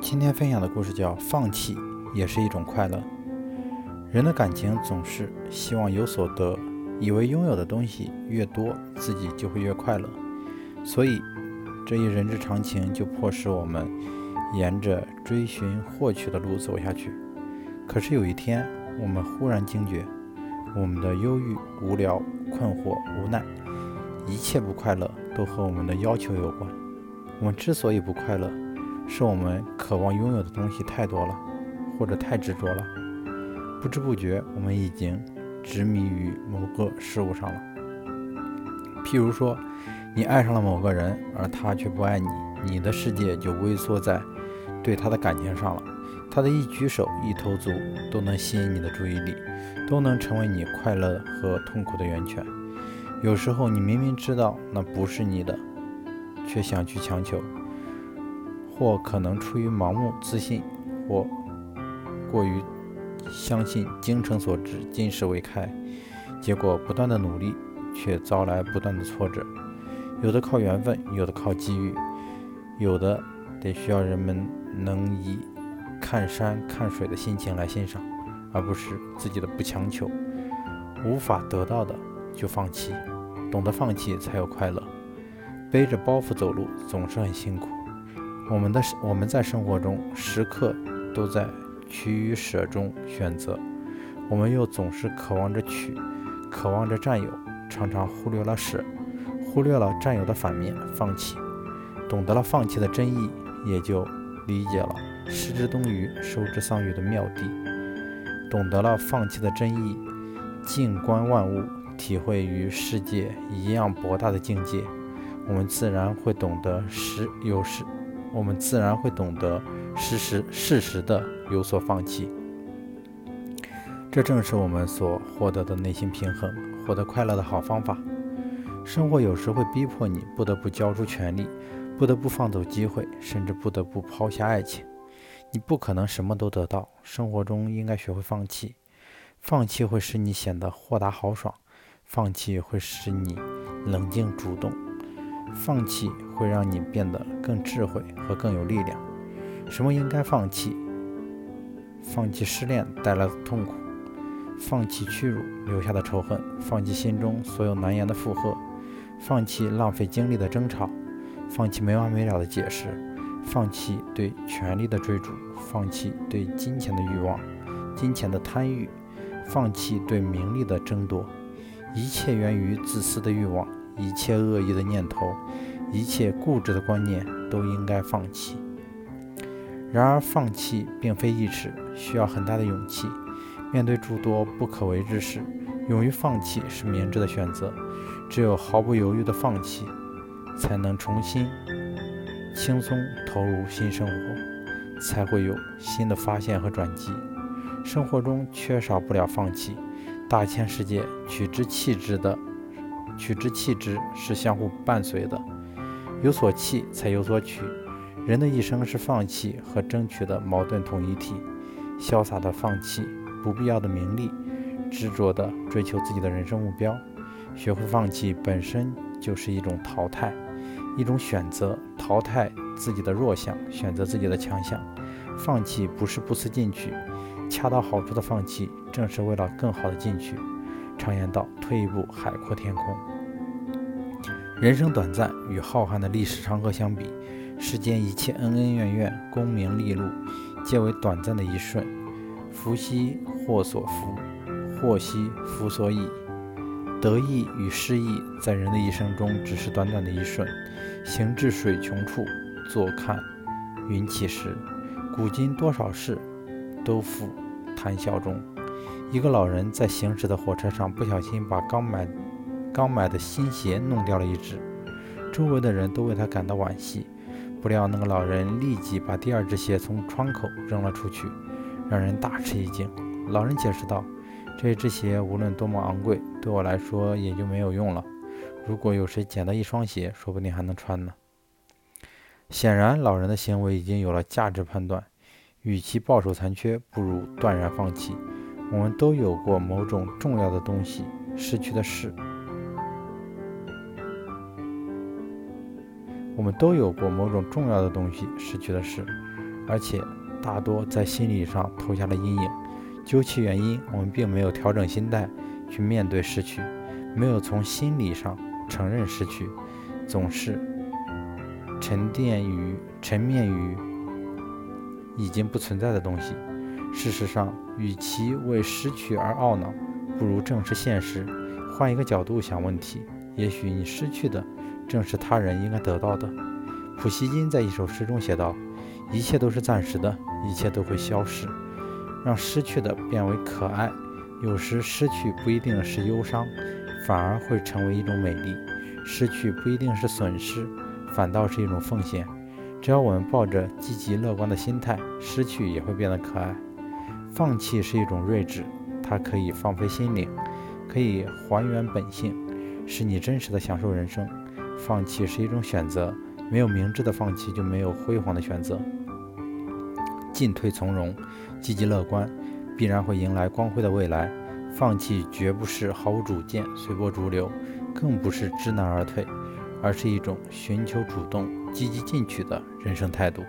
今天分享的故事叫《放弃也是一种快乐》。人的感情总是希望有所得，以为拥有的东西越多，自己就会越快乐。所以，这一人之常情就迫使我们沿着追寻获取的路走下去。可是有一天，我们忽然惊觉，我们的忧郁、无聊、困惑、无奈，一切不快乐都和我们的要求有关。我们之所以不快乐，是我们渴望拥有的东西太多了，或者太执着了。不知不觉，我们已经执迷于某个事物上了。譬如说，你爱上了某个人，而他却不爱你，你的世界就微缩在对他的感情上了。他的一举手、一投足都能吸引你的注意力，都能成为你快乐和痛苦的源泉。有时候，你明明知道那不是你的，却想去强求。或可能出于盲目自信，或过于相信精诚所至、金石为开，结果不断的努力，却遭来不断的挫折。有的靠缘分，有的靠机遇，有的得需要人们能以看山看水的心情来欣赏，而不是自己的不强求。无法得到的就放弃，懂得放弃才有快乐。背着包袱走路总是很辛苦。我们的我们在生活中时刻都在取与舍中选择，我们又总是渴望着取，渴望着占有，常常忽略了舍，忽略了占有的反面放弃。懂得了放弃的真意，也就理解了失之东隅，收之桑榆的妙谛。懂得了放弃的真意，静观万物，体会与世界一样博大的境界，我们自然会懂得时有时。我们自然会懂得适时适时的有所放弃，这正是我们所获得的内心平衡、获得快乐的好方法。生活有时会逼迫你不得不交出权力，不得不放走机会，甚至不得不抛下爱情。你不可能什么都得到，生活中应该学会放弃。放弃会使你显得豁达豪爽，放弃会使你冷静主动。放弃会让你变得更智慧和更有力量。什么应该放弃？放弃失恋带来的痛苦，放弃屈辱留下的仇恨，放弃心中所有难言的负荷，放弃浪费精力的争吵，放弃没完没了的解释，放弃对权力的追逐，放弃对金钱的欲望、金钱的贪欲，放弃对名利的争夺。一切源于自私的欲望。一切恶意的念头，一切固执的观念，都应该放弃。然而，放弃并非易事，需要很大的勇气。面对诸多不可为之事，勇于放弃是明智的选择。只有毫不犹豫的放弃，才能重新轻松投入新生活，才会有新的发现和转机。生活中缺少不了放弃。大千世界，取之弃之的。取之弃之是相互伴随的，有所弃才有所取。人的一生是放弃和争取的矛盾统一体。潇洒的放弃不必要的名利，执着的追求自己的人生目标。学会放弃本身就是一种淘汰，一种选择，淘汰自己的弱项，选择自己的强项。放弃不是不思进取，恰到好处的放弃正是为了更好的进取。常言道：“退一步，海阔天空。”人生短暂，与浩瀚的历史长河相比，世间一切恩恩怨怨、功名利禄，皆为短暂的一瞬。福兮祸所伏，祸兮福所倚。得意与失意，在人的一生中只是短短的一瞬。行至水穷处，坐看云起时。古今多少事，都付谈笑中。一个老人在行驶的火车上，不小心把刚买刚买的新鞋弄掉了一只，周围的人都为他感到惋惜。不料那个老人立即把第二只鞋从窗口扔了出去，让人大吃一惊。老人解释道：“这只鞋无论多么昂贵，对我来说也就没有用了。如果有谁捡到一双鞋，说不定还能穿呢。”显然，老人的行为已经有了价值判断，与其抱守残缺，不如断然放弃。我们都有过某种重要的东西失去的事，我们都有过某种重要的东西失去的事，而且大多在心理上投下了阴影。究其原因，我们并没有调整心态去面对失去，没有从心理上承认失去，总是沉淀于沉湎于已经不存在的东西。事实上，与其为失去而懊恼，不如正视现实，换一个角度想问题。也许你失去的正是他人应该得到的。普希金在一首诗中写道：“一切都是暂时的，一切都会消失。”让失去的变为可爱。有时失去不一定是忧伤，反而会成为一种美丽。失去不一定是损失，反倒是一种奉献。只要我们抱着积极乐观的心态，失去也会变得可爱。放弃是一种睿智，它可以放飞心灵，可以还原本性，使你真实的享受人生。放弃是一种选择，没有明智的放弃，就没有辉煌的选择。进退从容，积极乐观，必然会迎来光辉的未来。放弃绝不是毫无主见、随波逐流，更不是知难而退，而是一种寻求主动、积极进取的人生态度。